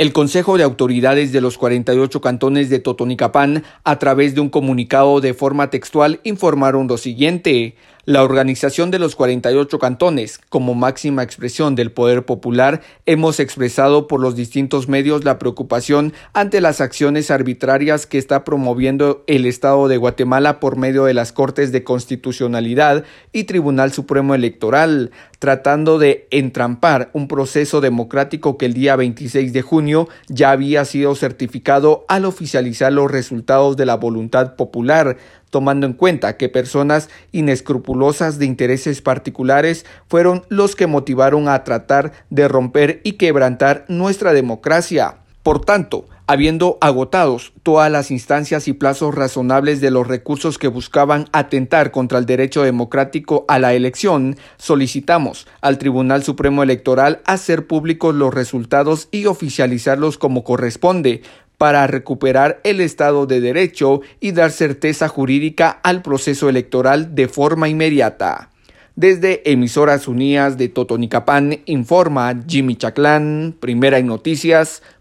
El Consejo de Autoridades de los 48 cantones de Totonicapán, a través de un comunicado de forma textual, informaron lo siguiente. La organización de los 48 cantones, como máxima expresión del poder popular, hemos expresado por los distintos medios la preocupación ante las acciones arbitrarias que está promoviendo el Estado de Guatemala por medio de las Cortes de Constitucionalidad y Tribunal Supremo Electoral, tratando de entrampar un proceso democrático que el día 26 de junio ya había sido certificado al oficializar los resultados de la voluntad popular, tomando en cuenta que personas inescrupulosas de intereses particulares fueron los que motivaron a tratar de romper y quebrantar nuestra democracia. Por tanto, habiendo agotados todas las instancias y plazos razonables de los recursos que buscaban atentar contra el derecho democrático a la elección, solicitamos al Tribunal Supremo Electoral hacer públicos los resultados y oficializarlos como corresponde, para recuperar el Estado de Derecho y dar certeza jurídica al proceso electoral de forma inmediata. Desde Emisoras Unidas de Totonicapán informa Jimmy Chaclán, primera en noticias,